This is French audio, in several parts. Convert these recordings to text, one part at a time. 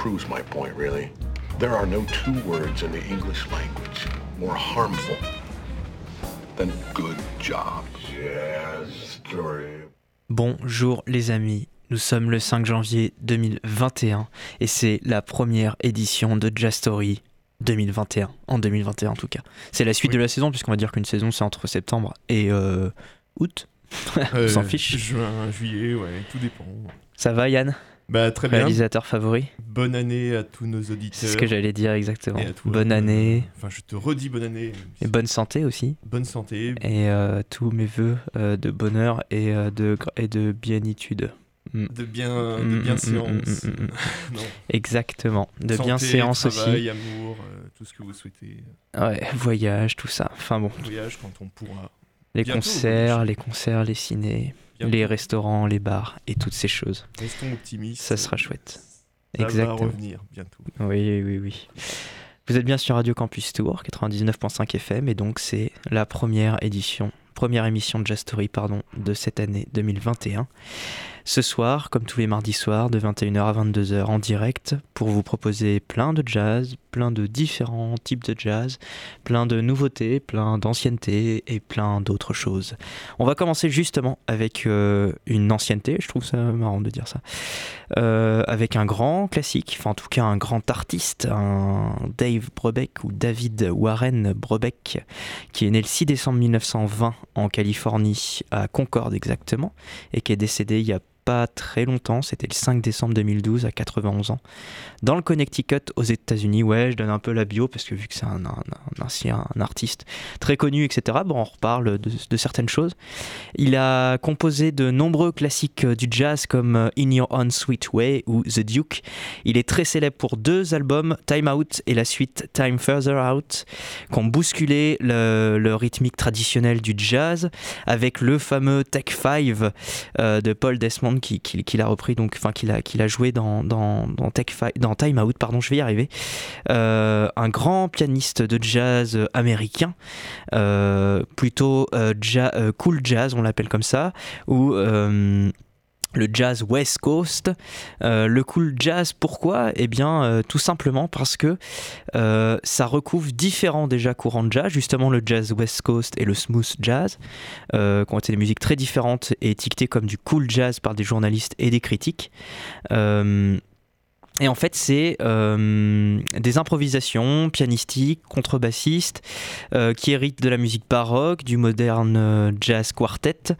proves my point, really. There are no two words in the English language more harmful than good job. Jazz story. Bonjour les amis, nous sommes le 5 janvier 2021 et c'est la première édition de Jazz Story 2021, en 2021 en tout cas. C'est la suite Oui. de la saison puisqu'on va dire qu'une saison c'est entre septembre et euh, août. On s'en Euh, fiche. Juin, juillet, ouais, tout dépend. Ça va Yann? Bah très bien. Réalisateur favori Bonne année à tous nos C'est auditeurs. ce que j'allais dire exactement. toi. Bonne année Enfin, je te redis bonne année. et bonne santé aussi. Bonne santé. Et euh, tous mes voeux euh, de bonheur et, euh, de, et de bienitude. Mm. De bien, de Mm, bien mm, séance. mm, mm, mm, non. Exactement. De Santé, bien séance travail, amour, euh, tout ce que vous souhaitez. aussi. Ouais, voyage, tout ça. Enfin bon, Voyage quand on pourra. les Bientôt, concerts, les concerts, les ciné. Les restaurants, les bars et toutes ces choses. Restons optimistes. Ça sera chouette. Ça Exactement. va revenir bientôt. Oui, oui, oui. Vous êtes bien sur Radio Campus Tour, 99.5 FM, et donc c'est la première édition, première émission de Jazz Story, pardon, de cette année 2021. Ce soir, comme tous les mardis soirs, de 21h à 22h en direct, pour vous proposer plein de jazz, plein de différents types de jazz, plein de nouveautés, plein d'anciennetés et plein d'autres choses. On va commencer justement avec euh, une ancienneté, je trouve ça marrant de dire ça, euh, avec un grand classique, enfin en tout cas un grand artiste, un Dave Brubeck ou David Warren Brubeck, qui est né le 6 décembre 1920 en Californie, à Concorde exactement, et qui est décédé il y a très longtemps, c'était le 5 décembre 2012 à 91 ans, dans le Connecticut aux États-Unis. Ouais, je donne un peu la bio parce que vu que c'est un, ancien- artiste très connu, etc., bon, on reparle de, certaines choses. Il a composé de nombreux classiques euh, du jazz comme euh, In Your Own Sweet Way ou The Duke. Il est très célèbre pour deux albums, Time Out et la suite Time Further Out, qui ont bousculé le, le rythmique traditionnel du jazz avec le fameux Tech 5 euh, de Paul Desmond qui, qui, qui l'a repris, donc, enfin qu'il a, qu'il a joué dans, dans, dans, Tech Five- dans Time Out, pardon, je vais y arriver. Euh, un grand pianiste de jazz américain, euh, plutôt euh, cool jazz, on l'appelle comme ça, ou le jazz West Coast. Euh, le cool jazz, pourquoi? Eh bien, euh, tout simplement parce que euh, ça recouvre différents déjà courants de jazz, justement le jazz West Coast et le smooth jazz, qui ont été des musiques très différentes et étiquetées comme du cool jazz par des journalistes et des critiques. Et en fait, c'est euh, des improvisations pianistiques, contrebassistes, euh, qui héritent de la musique baroque, du moderne euh, jazz quartet,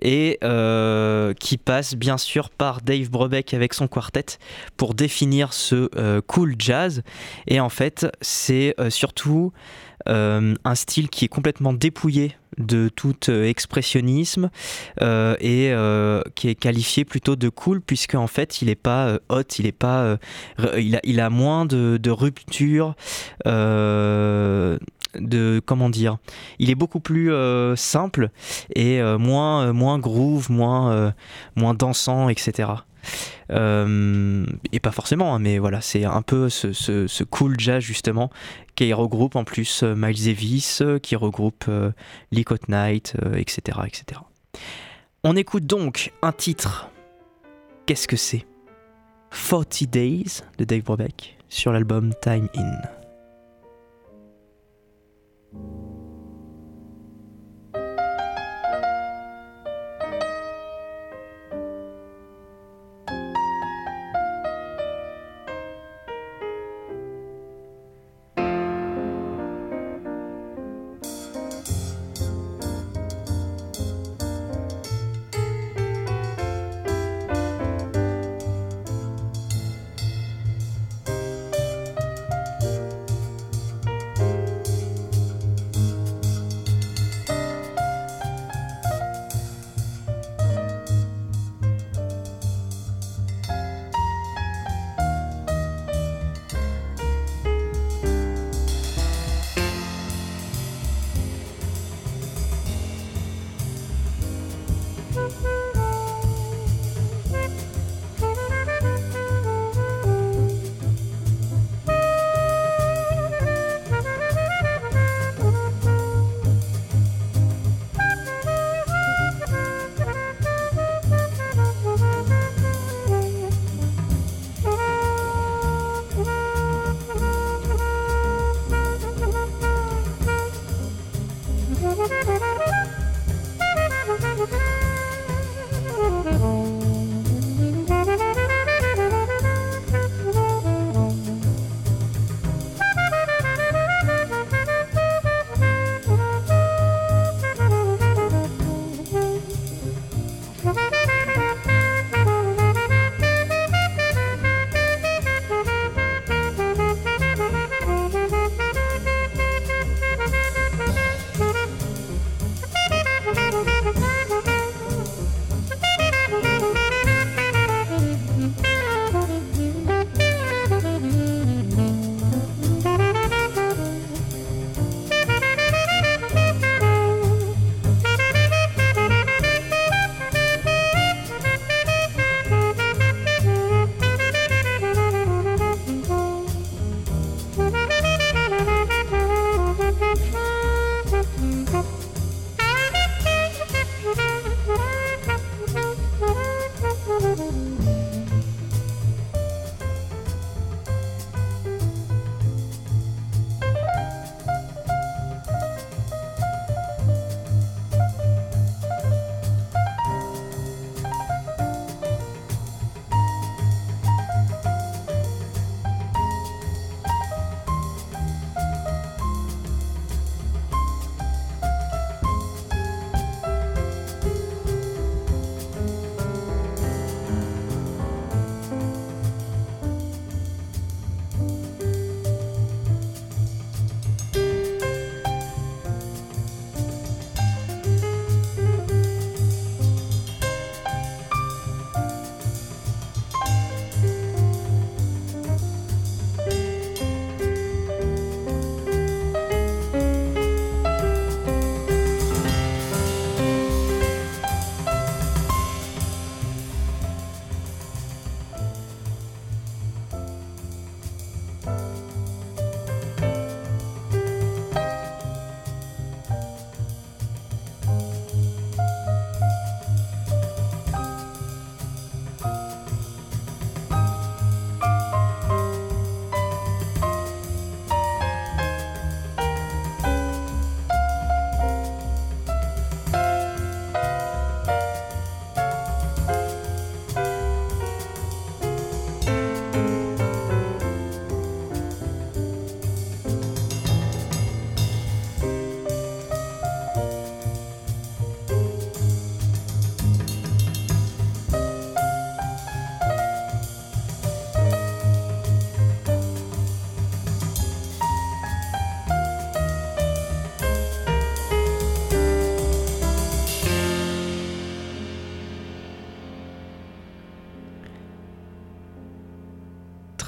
et qui passent bien sûr par Dave Brubeck avec son quartet pour définir ce cool jazz. Et en fait, c'est surtout euh, un style qui est complètement dépouillé de tout euh, expressionnisme euh, et qui est qualifié plutôt de cool puisque en fait il est pas hot, il est pas, il a, il a moins de, rupture, de comment dire, il est beaucoup plus simple et moins moins groove, moins moins dansant, etc. Euh, et pas forcément, hein, mais voilà, c'est un peu ce, ce- cool jazz justement qui regroupe en plus euh, Miles Davis, euh, qui regroupe Lee Knight, euh, etc., etc. On écoute donc un titre. Qu'est-ce que c'est? 40 Days de Dave Brubeck sur l'album Time In.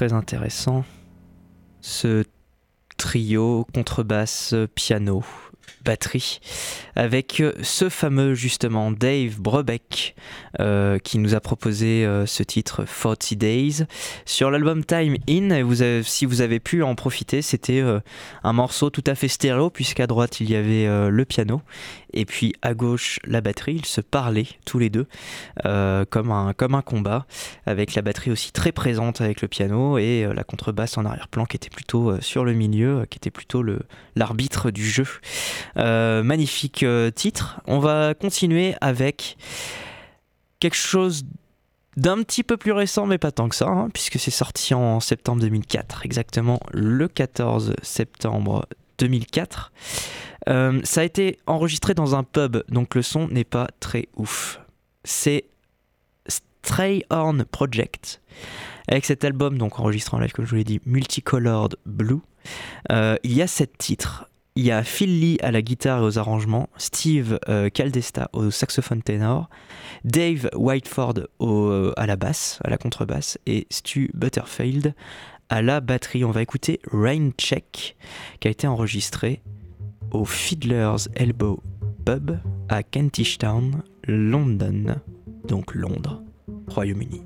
Très intéressant. Ce trio contrebasse piano batterie avec euh, ce fameux justement Dave Brebeck euh, qui nous a proposé euh, ce titre 40 Days. Sur l'album Time In et vous avez- si vous avez pu en profiter c'était un morceau tout à fait stéréo puisqu'à droite il y avait le piano et puis à gauche la batterie. Ils se parlaient tous les deux comme, un, comme un combat avec la batterie aussi très présente avec le piano et la contrebasse en arrière-plan qui était plutôt sur le milieu qui était plutôt l'arbitre du jeu magnifique euh, titre. On va continuer avec quelque chose d'un petit peu plus récent, mais pas tant que ça, hein, puisque c'est sorti en septembre 2004, exactement le 14 septembre 2004. Euh, ça a été enregistré dans un pub, donc le son n'est pas très ouf. C'est Stray Horn Project. Avec cet album, donc enregistré en live, comme je vous l'ai dit, Multicolored Blue, euh, il y a sept titres. Il y a Phil Lee à la guitare et aux arrangements, Steve euh, Caldesta au saxophone ténor, Dave Whiteford euh, à la basse, à la contrebasse, et Stu Butterfield à la batterie. On va écouter Rain Check, qui a été enregistré au Fiddler's Elbow Pub à Kentish Town, London, donc Londres, Royaume-Uni.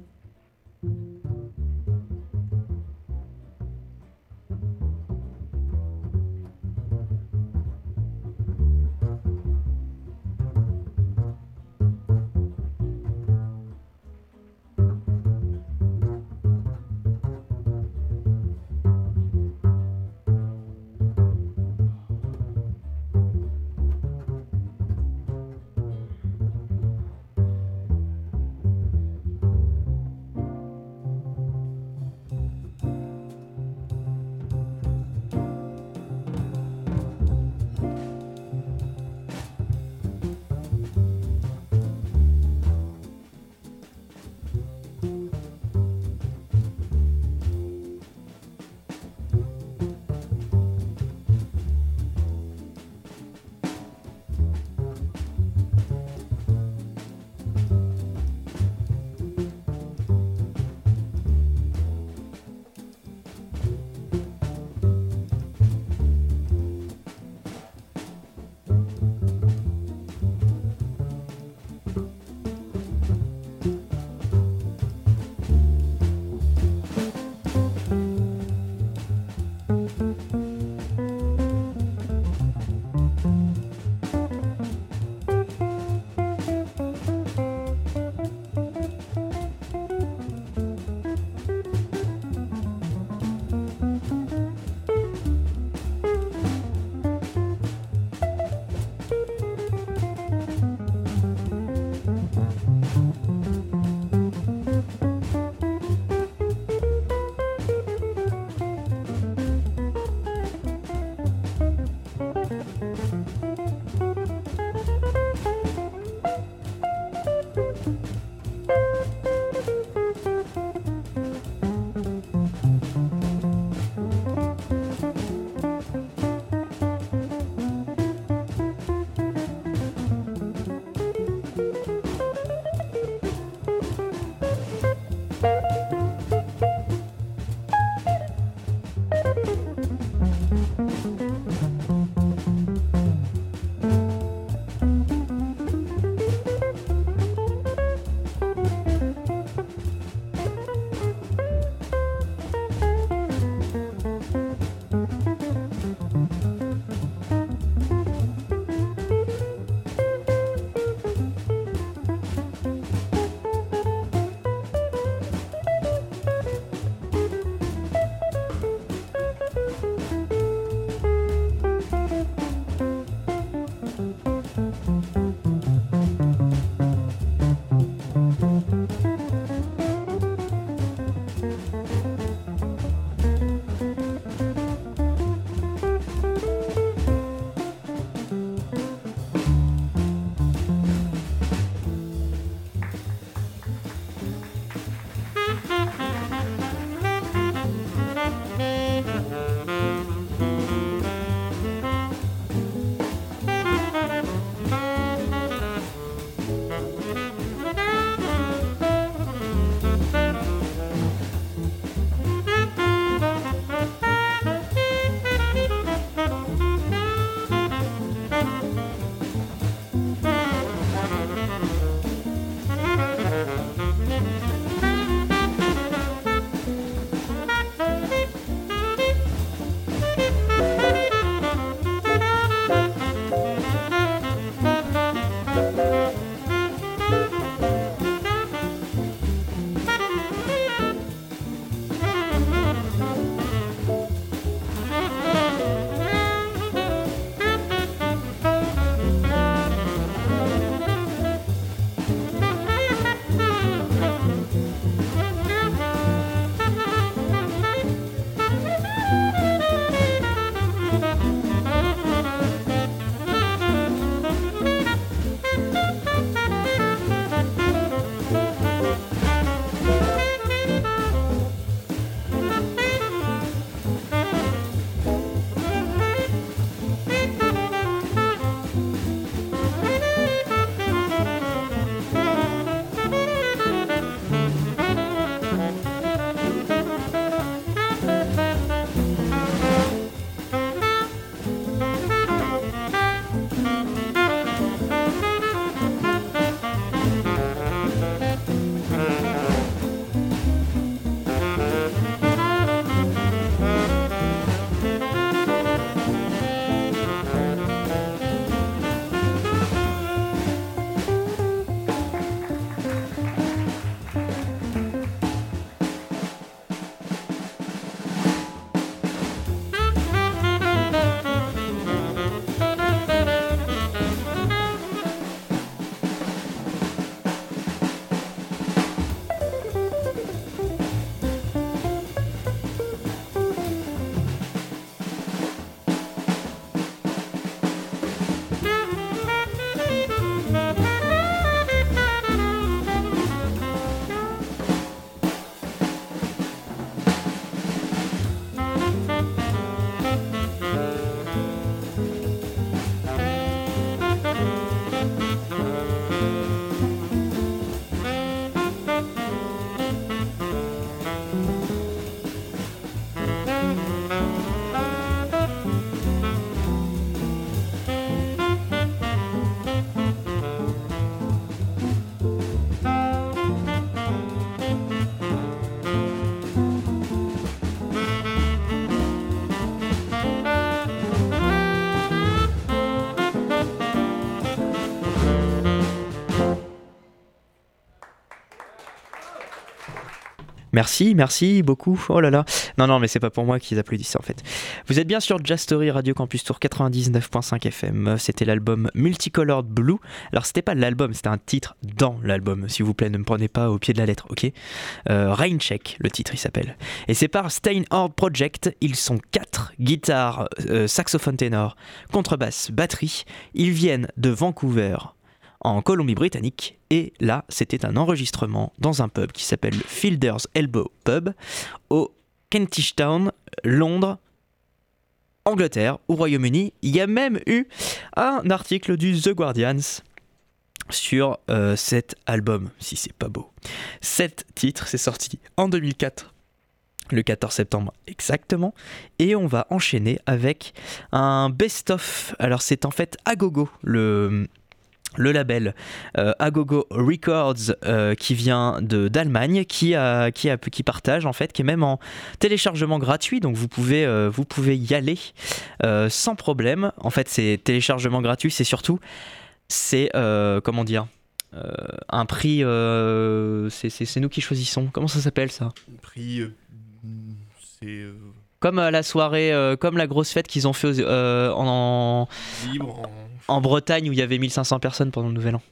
Merci, merci beaucoup. Oh là là. Non, non, mais c'est pas pour moi qu'ils applaudissent en fait. Vous êtes bien sur Jazz Story Radio Campus Tour 99.5 FM. C'était l'album Multicolored Blue. Alors, c'était pas l'album, c'était un titre dans l'album. S'il vous plaît, ne me prenez pas au pied de la lettre, ok? Euh, le titre, il s'appelle. Et c'est par Steinhard Project. Ils sont quatre guitares, euh, saxophone ténor, contrebasse, batterie. Ils viennent de Vancouver, en Colombie-Britannique. Et là, c'était un enregistrement dans un pub qui s'appelle le Fielder's Elbow Pub au Kentish Town, Londres, Angleterre, au Royaume-Uni. Il y a même eu un article du The Guardians sur euh, cet album, si c'est pas beau. Cet titre, c'est sorti en 2004 le 14 septembre exactement. Et on va enchaîner avec un best-of. Alors c'est en fait Agogo, le, le label euh, Agogo Records euh, qui vient de d'Allemagne qui a, qui a qui partage en fait qui est même en téléchargement gratuit. Donc vous pouvez euh, vous pouvez y aller sans problème. En fait c'est téléchargement gratuit. C'est surtout c'est comment dire un prix c'est- nous qui choisissons. Comment ça s'appelle ça? Prix, c'est comme la soirée comme la grosse fête qu'ils ont fait aux- en, libre, en Bretagne où il y avait 1500 personnes pendant le nouvel an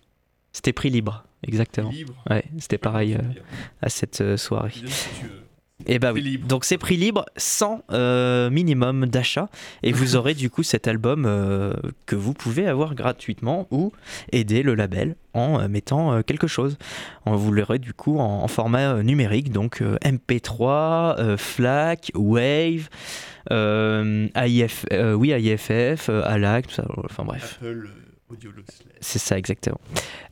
c'était prix libre exactement libre. ouais c'était pareil euh, à cette euh, soirée. Et bah Prix oui. libre. Donc c'est prix libre sans euh, minimum d'achat et vous aurez du coup cet album euh, que vous pouvez avoir gratuitement ou aider le label en euh, mettant quelque chose. On vous l'aurez du coup en, en format numérique donc euh, MP3, euh, FLAC, Wave, AIF, euh, oui AIFF, euh, ALAC, tout ça. Enfin bref. Apple euh, Audio. C'est ça exactement.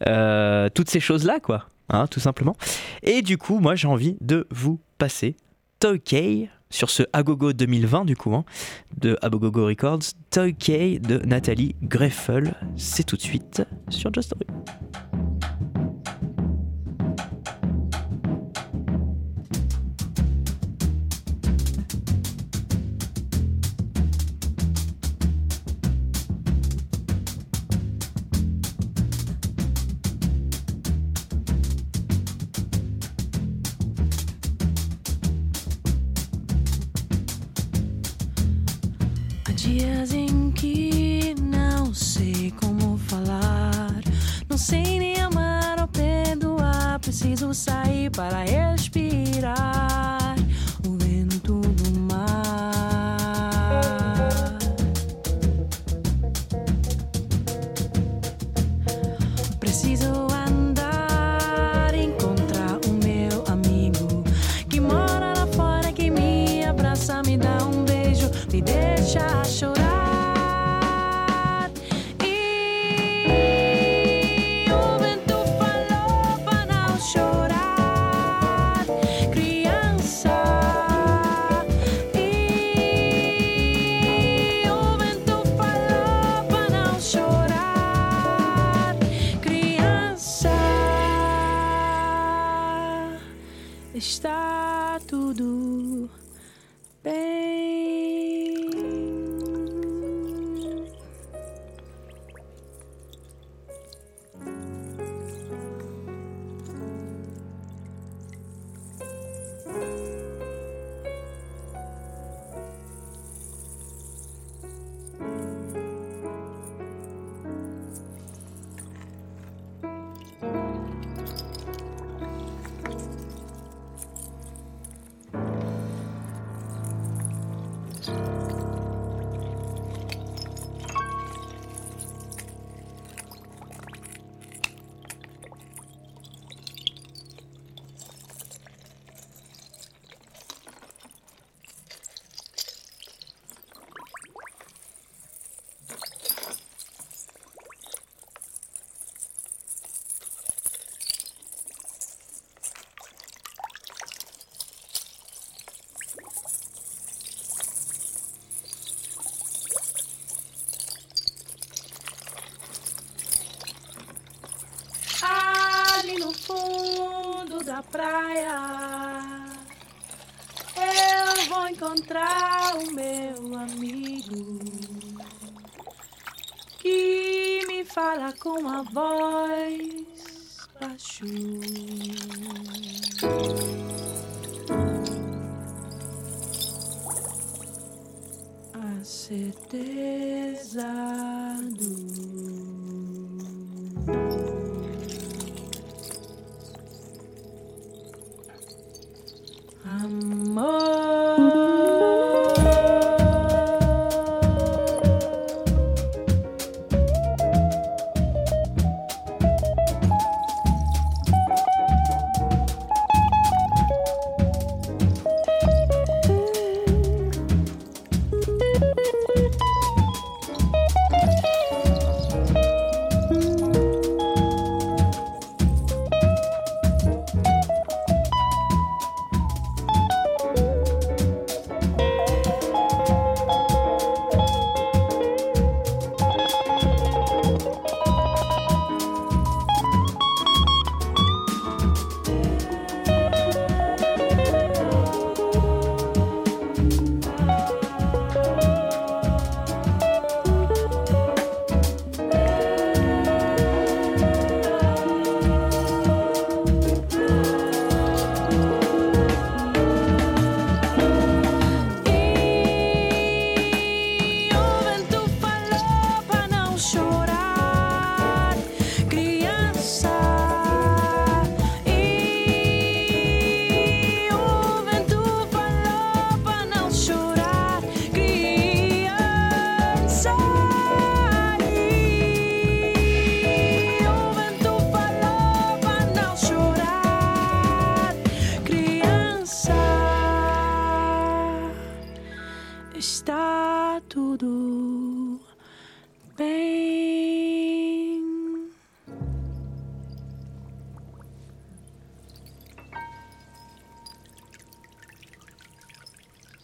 Euh, toutes ces choses-là, quoi, hein, tout simplement. Et du coup, moi, j'ai envie de vous passer K sur ce Agogo 2020, du coup, hein, de Agogo Records. Toy de Nathalie Greffel. C'est tout de suite sur Just Story. Sair para respirar my voice.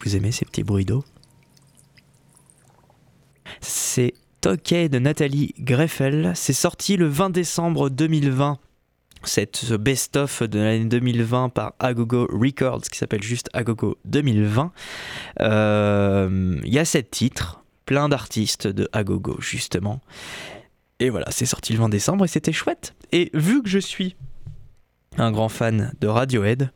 Vous aimez ces petits bruits d'eau C'est Tokay de Nathalie Greffel. C'est sorti le 20 décembre 2020. Cette ce best-of de l'année 2020 par Agogo Records qui s'appelle juste Agogo 2020. Euh, Il y a sept titres, plein d'artistes de Agogo justement. Et voilà, c'est sorti le 20 décembre et c'était chouette. Et vu que je suis un grand fan de Radiohead,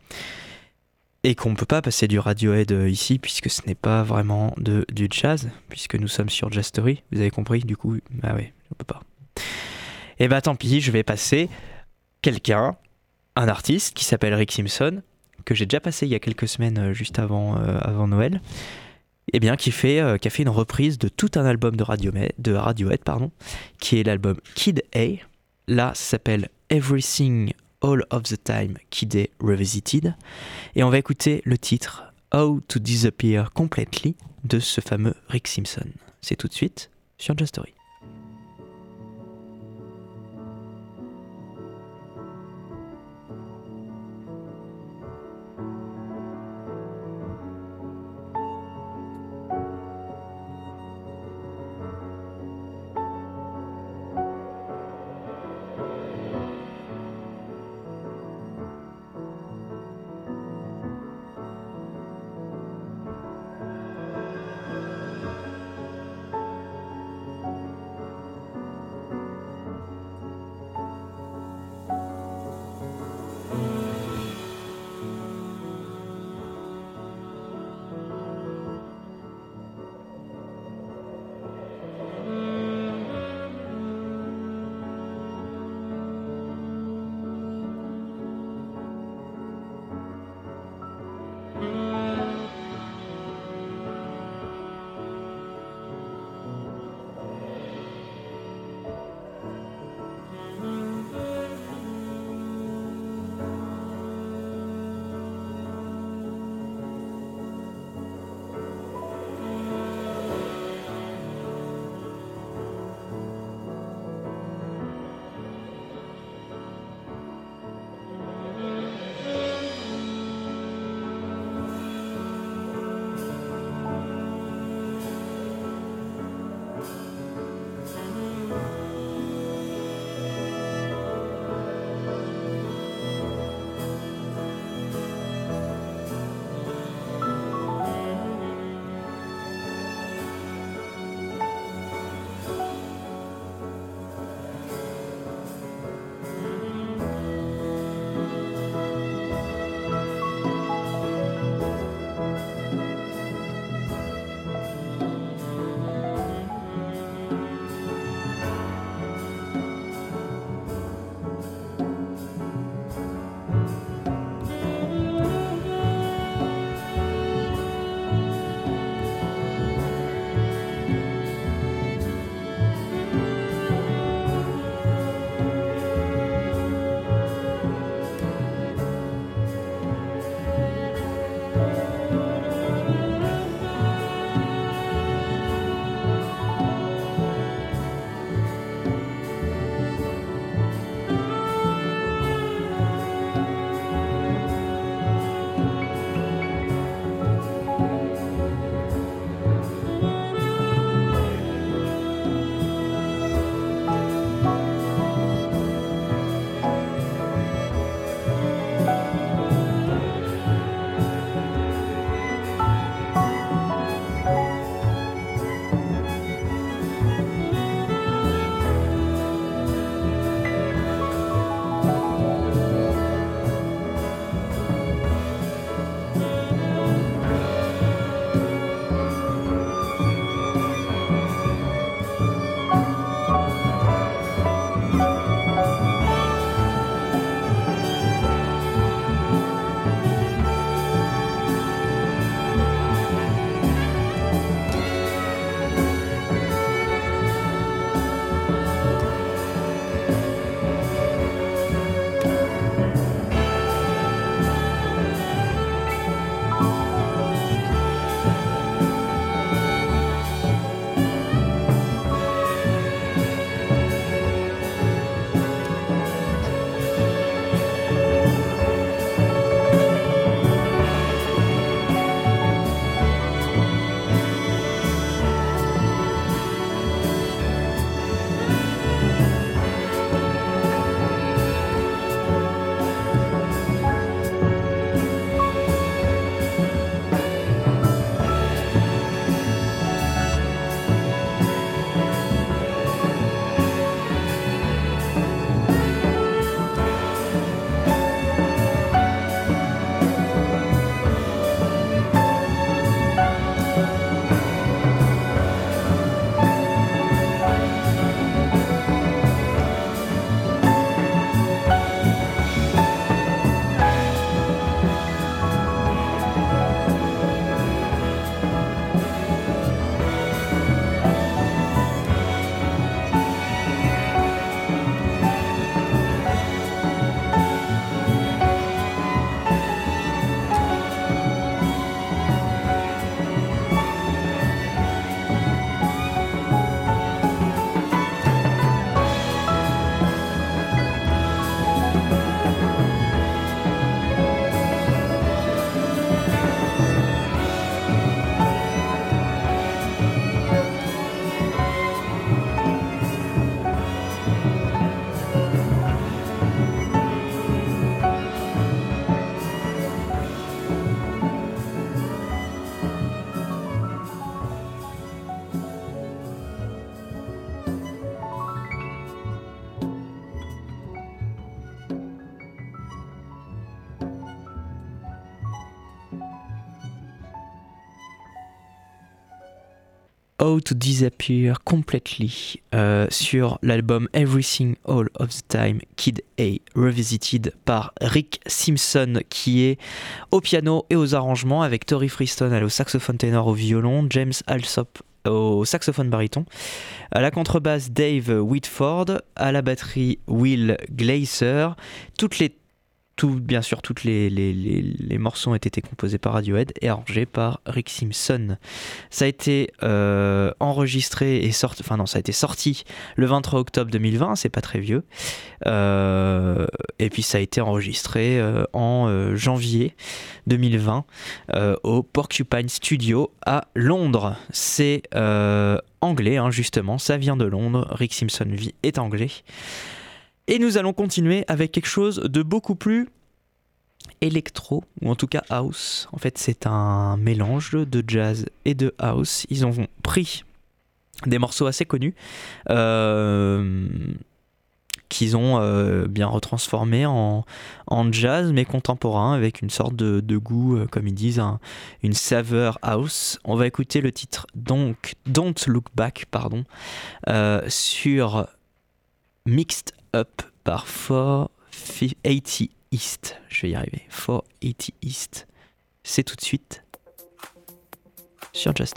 et qu'on ne peut pas passer du Radiohead euh, ici puisque ce n'est pas vraiment de, du jazz, puisque nous sommes sur Jastory, vous avez compris, du coup, ah ouais, on peut pas. Et bah tant pis, je vais passer quelqu'un, un artiste qui s'appelle Rick Simpson, que j'ai déjà passé il y a quelques semaines euh, juste avant, euh, avant Noël, et bien qui, fait, qui a fait une reprise de tout un album de, Radiohead, de Radiohead, pardon, qui est l'album Kid A. Là, ça s'appelle Everything All of the Time Kid Revisited. Et on va écouter le titre How to Disappear Completely de ce fameux Rick Simpson. C'est tout de suite sur Just Story. To Disappear Completely euh, sur l'album Everything All of the Time Kid A Revisited par Rick Simpson qui est au piano et aux arrangements avec Tori Freestone au saxophone ténor au violon, James Alsop au saxophone baryton, à la contrebasse Dave Whitford, à la batterie Will Glaser. Toutes les tout, bien sûr, tous les, les, les, morceaux ont été composés par Radiohead et arrangés par Rick Simpson. Ça a été euh, enregistré et sorti, enfin non, ça a été sorti le 23 octobre 2020, c'est pas très vieux. Euh, et puis ça a été enregistré euh, en janvier 2020 euh, au Porcupine Studio à Londres. C'est anglais, hein, justement, ça vient de Londres. Rick Simpson vit est anglais. Et nous allons continuer avec quelque chose de beaucoup plus électro, ou en tout cas house. En fait, c'est un mélange de jazz et de house. Ils ont pris des morceaux assez connus. Euh, qu'ils ont euh, bien retransformés en, en, jazz mais contemporain avec une sorte de, goût, euh, comme ils disent, un, une saveur house. On va écouter le titre donc Don't Look Back pardon, sur Mixed Up par 480 East. Je vais y arriver. 480 East. C'est tout de suite sur Jazz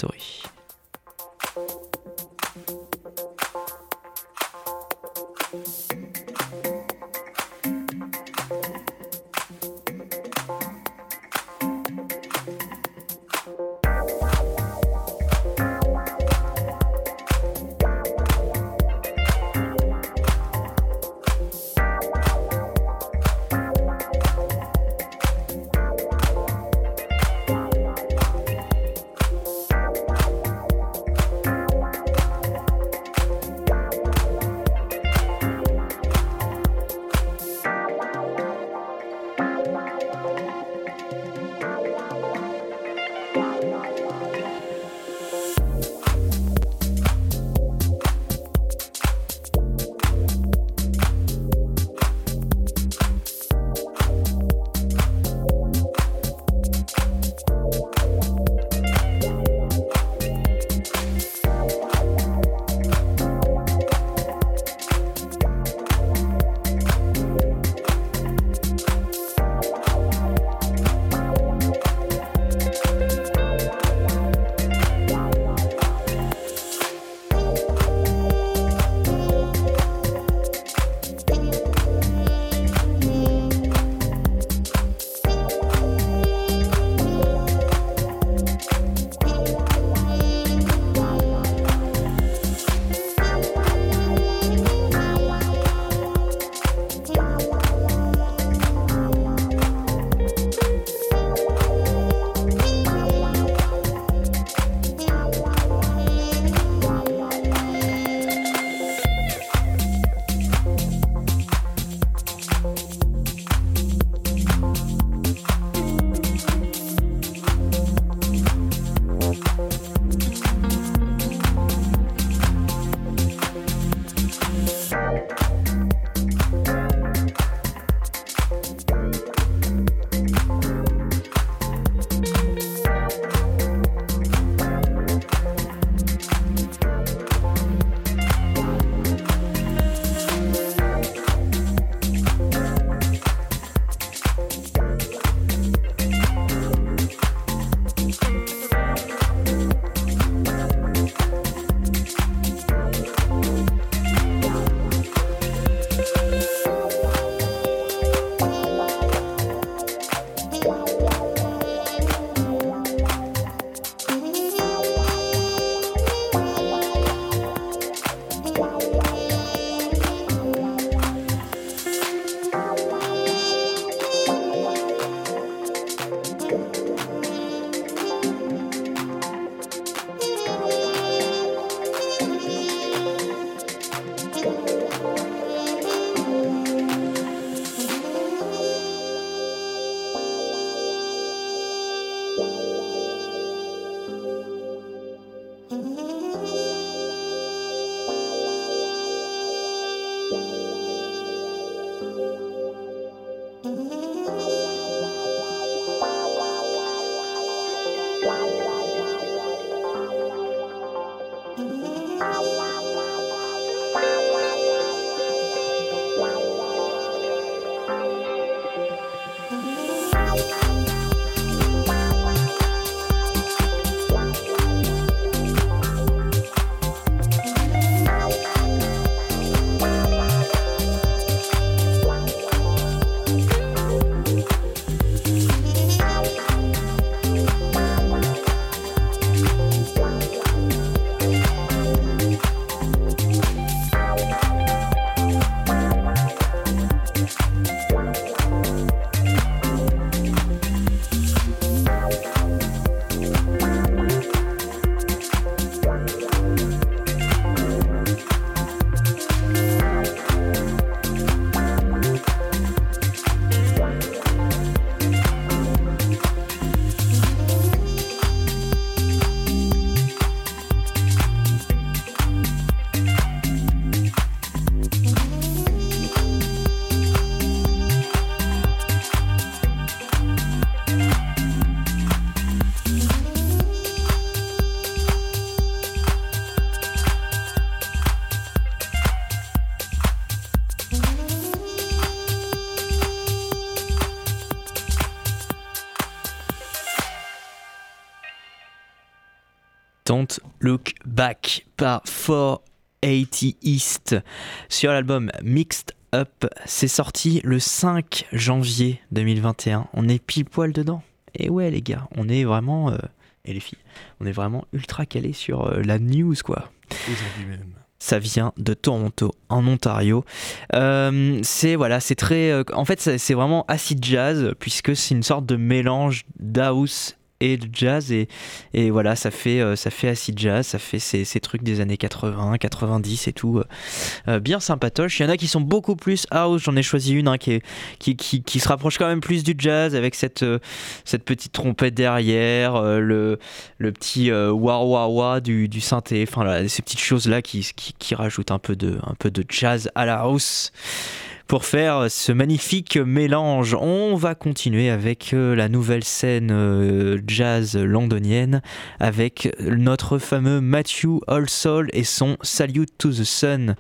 Don't Look Back par 480 East sur l'album Mixed Up. C'est sorti le 5 janvier 2021. On est pile poil dedans. Et ouais les gars, on est vraiment... euh, et les filles, on est vraiment ultra calé sur euh, la news quoi. Aujourd'hui même. Ça vient de Toronto, en Ontario. Euh, c'est voilà, c'est très. euh, en fait, c'est c'est vraiment acid jazz puisque c'est une sorte de mélange d'house et de jazz et, et voilà, ça fait euh, ça fait acid jazz, ça fait ces, ces trucs des années 80, 90 et tout, euh, euh, bien sympatoche. Il y en a qui sont beaucoup plus house. J'en ai choisi une hein, qui, qui, qui se rapproche quand même plus du jazz avec cette cette petite trompette derrière, le le petit euh, wah wah wah du, du synthé, enfin ces petites choses là qui, qui, qui rajoutent un peu de un peu de jazz à la house pour faire ce magnifique mélange. On va continuer avec euh, la nouvelle scène euh, jazz londonienne avec notre fameux Matthew Allsall et son Salute to the Sun.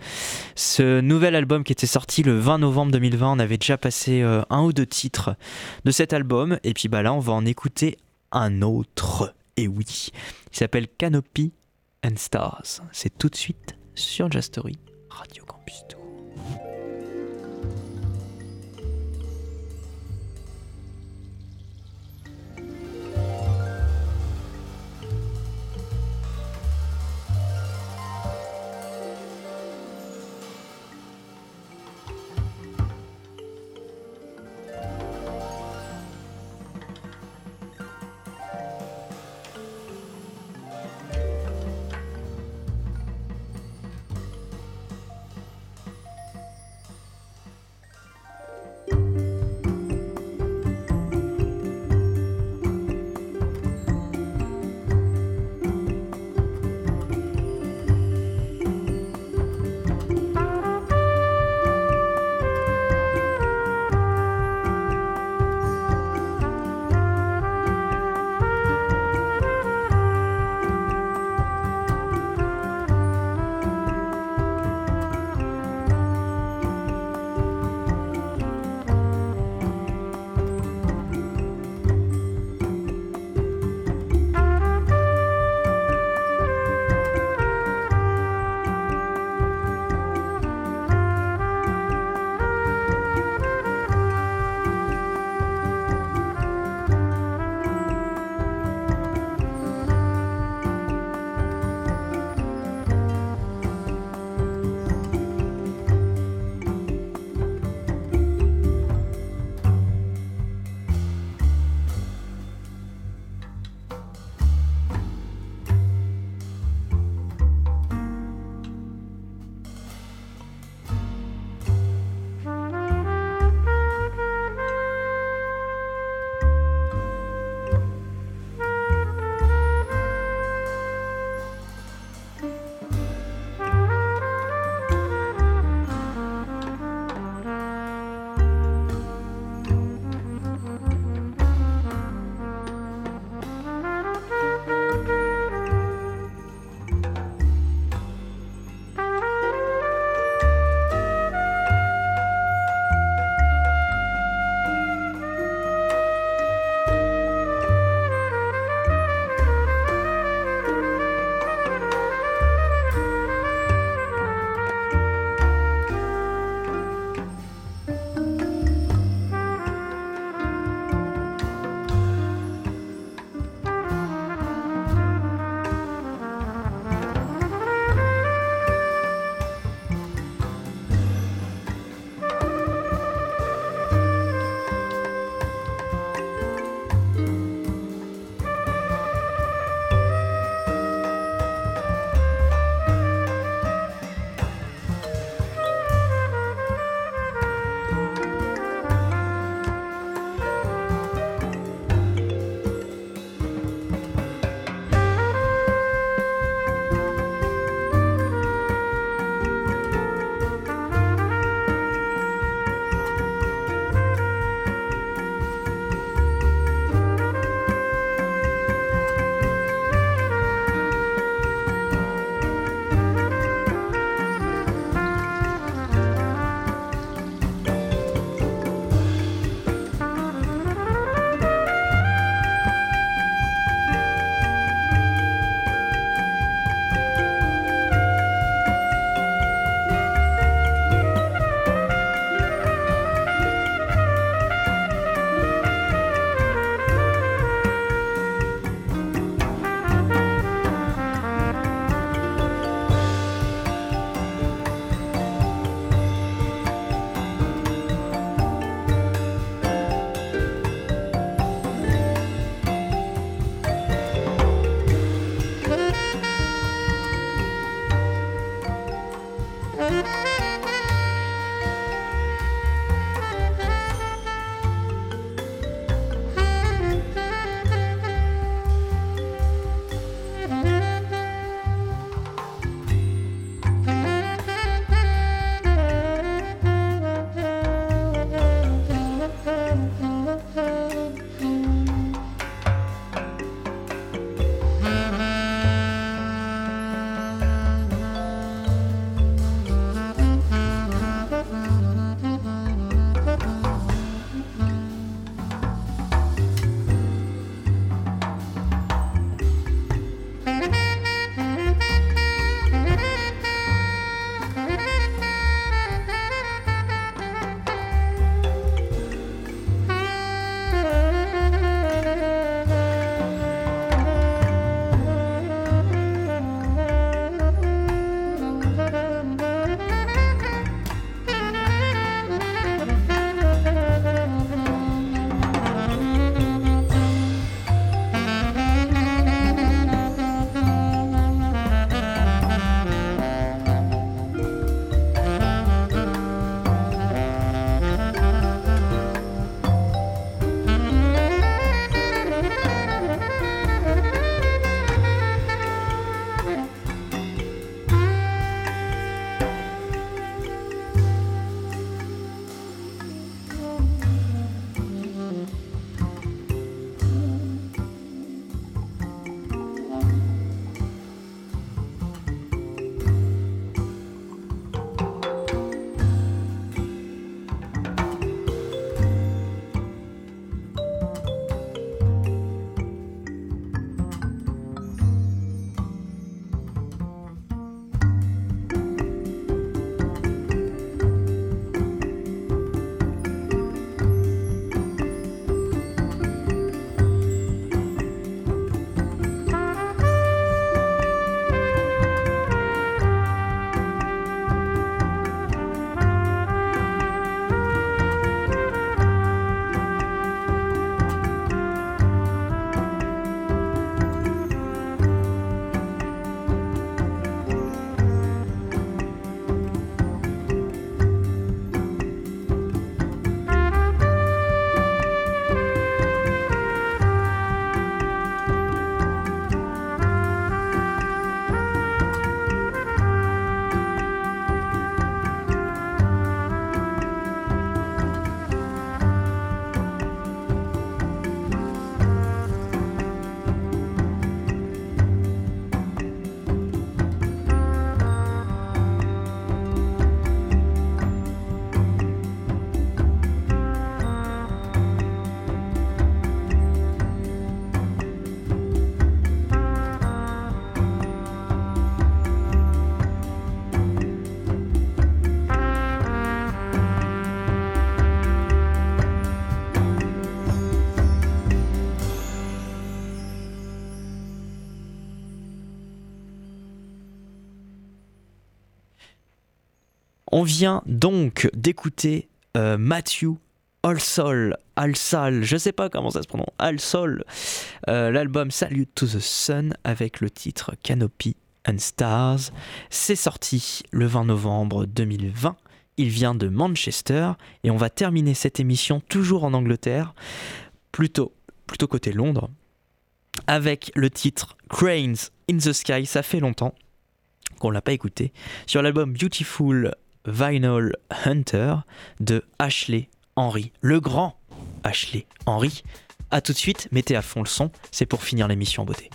Ce nouvel album qui était sorti le 20 novembre 2020, on avait déjà passé euh, un ou deux titres de cet album et puis bah là on va en écouter un autre. Et oui, il s'appelle Canopy and Stars. C'est tout de suite sur Jazz Story, Radio On vient donc d'écouter euh, Matthew Alsol, Alsal, je sais pas comment ça se prononce, Alsol, euh, l'album Salute to the Sun avec le titre Canopy and Stars. C'est sorti le 20 novembre 2020. Il vient de Manchester et on va terminer cette émission toujours en Angleterre, plutôt, plutôt côté Londres, avec le titre Cranes in the Sky. Ça fait longtemps qu'on l'a pas écouté. Sur l'album Beautiful Vinyl Hunter de Ashley Henry, le grand Ashley Henry. A tout de suite, mettez à fond le son, c'est pour finir l'émission beauté.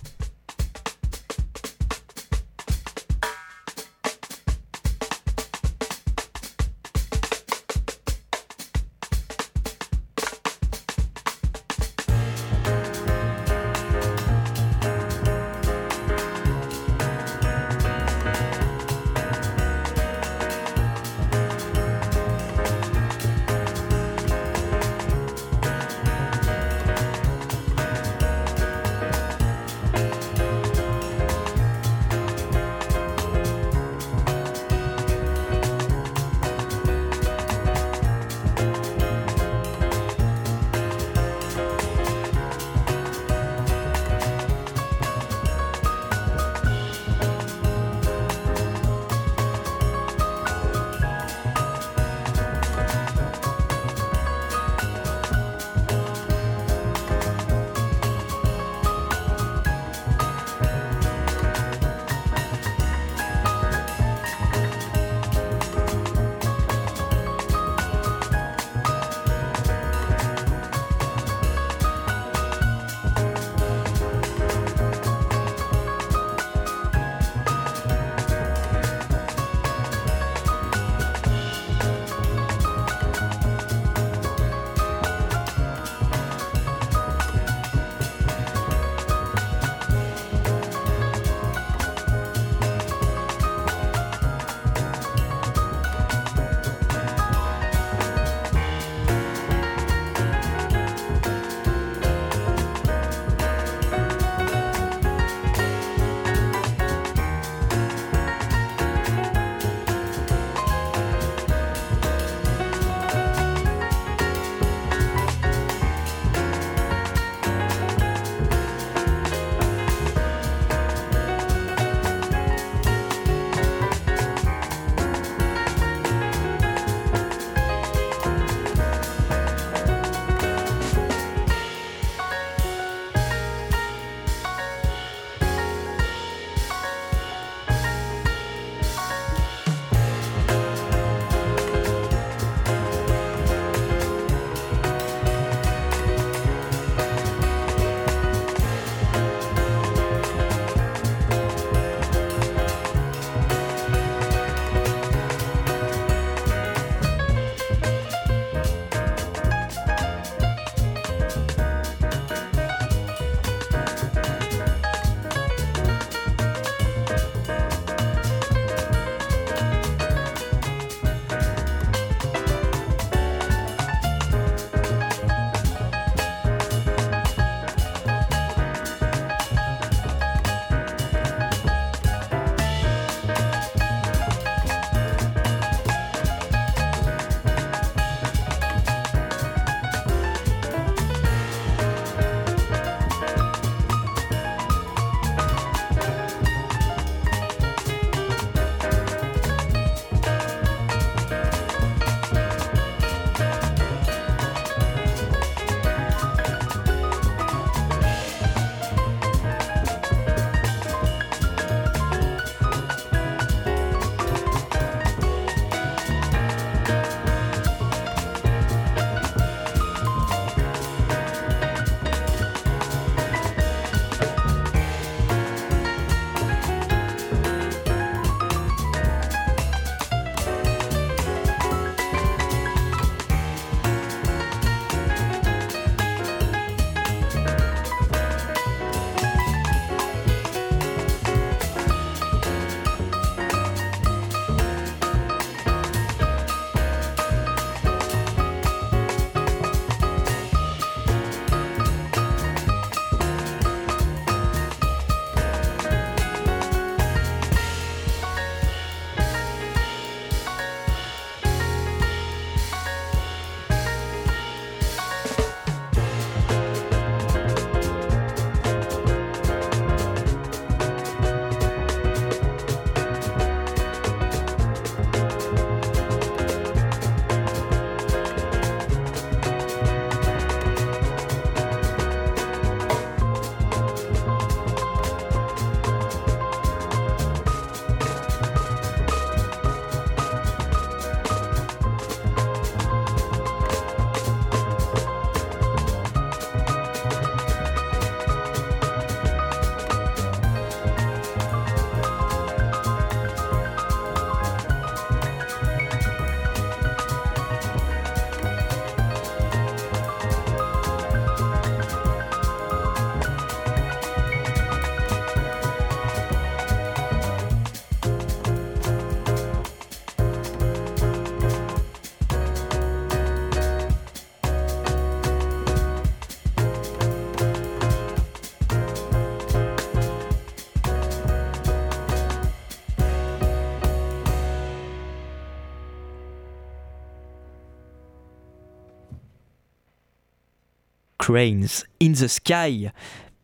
Cranes in the Sky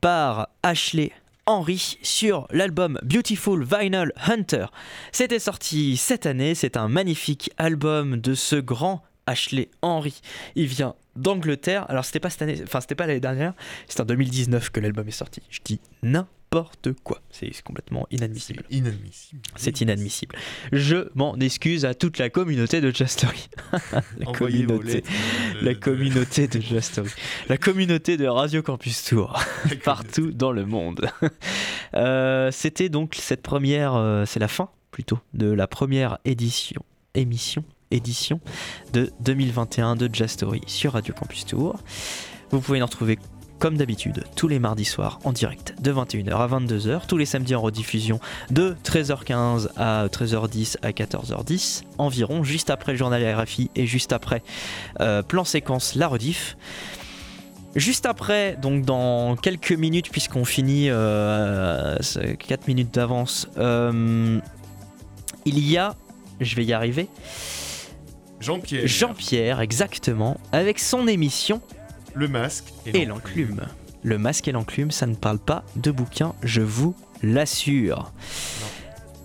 par Ashley Henry sur l'album Beautiful Vinyl Hunter. C'était sorti cette année, c'est un magnifique album de ce grand Ashley Henry. Il vient d'Angleterre. Alors c'était pas cette année, enfin c'était pas l'année dernière, c'est en 2019 que l'album est sorti. Je dis n'importe quoi, c'est complètement inadmissible. Inadmissible. C'est inadmissible. Je m'en excuse à toute la communauté de Jastory. la vos communauté, euh, la de- communauté de Jastory. La communauté de Radio Campus Tour. partout dans le monde. Euh, C'était donc cette première, euh, c'est la fin plutôt de la première édition, émission, édition de 2021 de Jazz Story sur Radio Campus Tour. Vous pouvez nous retrouver comme d'habitude tous les mardis soirs en direct de 21h à 22h, tous les samedis en rediffusion de 13h15 à 13h10 à 14h10 environ, juste après le journal RFI et juste après euh, plan séquence la rediff. Juste après, donc dans quelques minutes, puisqu'on finit euh, 4 minutes d'avance, euh, il y a, je vais y arriver, Jean-Pierre. Jean-Pierre, exactement, avec son émission Le masque et l'enclume. Le masque et l'enclume, ça ne parle pas de bouquin, je vous l'assure.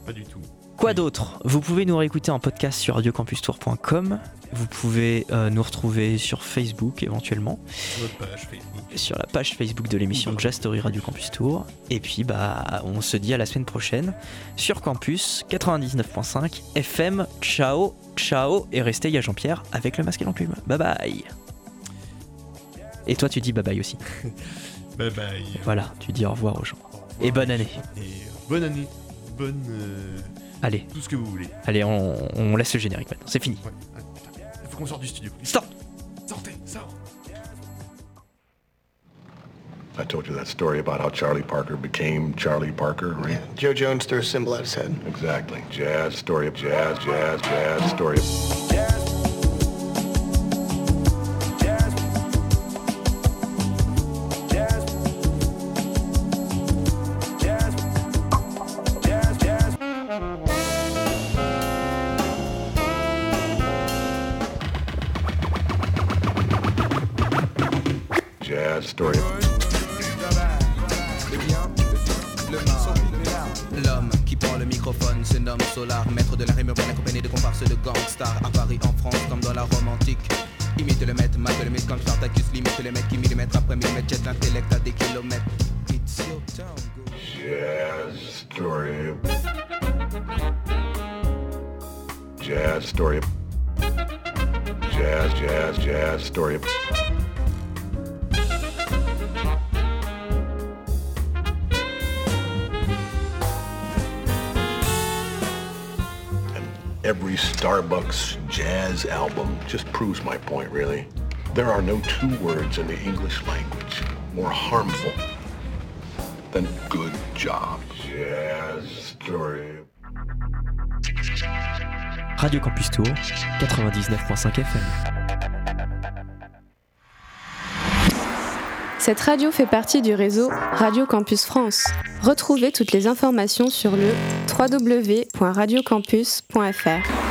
Pas du tout. Quoi Oui. d'autre? Vous pouvez nous réécouter en podcast sur radiocampustour.com. Vous pouvez euh, nous retrouver sur Facebook éventuellement. Sur page Facebook. sur la page Facebook de l'émission Jazz Story Radio Campus Tour. Et puis bah on se dit à la semaine prochaine sur Campus 99.5 FM. Ciao, ciao et restez a Jean-Pierre avec le masque et l'enclume. Bye bye. Et toi tu dis bye bye aussi. Bye bye. Voilà, tu dis au revoir aux gens. Revoir. Et bonne année. Et bonne année. Bonne. euh, Allez, tout ce que vous voulez. allez, on, on laisse le générique maintenant. C'est fini. Ouais. Il faut qu'on sorte du studio. Stop. Sortez, sort. I told you that story about how Charlie Parker became Charlie Parker, right? Joe Jones threw a symbol at his head. Exactly. Jazz, story of jazz, jazz, jazz, story of... proves my point, really. There are no two words in the English language more harmful than good job. Jazz story. Radio Campus Tour 99.5 FM. Cette radio fait partie du réseau Radio Campus France. Retrouvez toutes les informations sur le www.radiocampus.fr.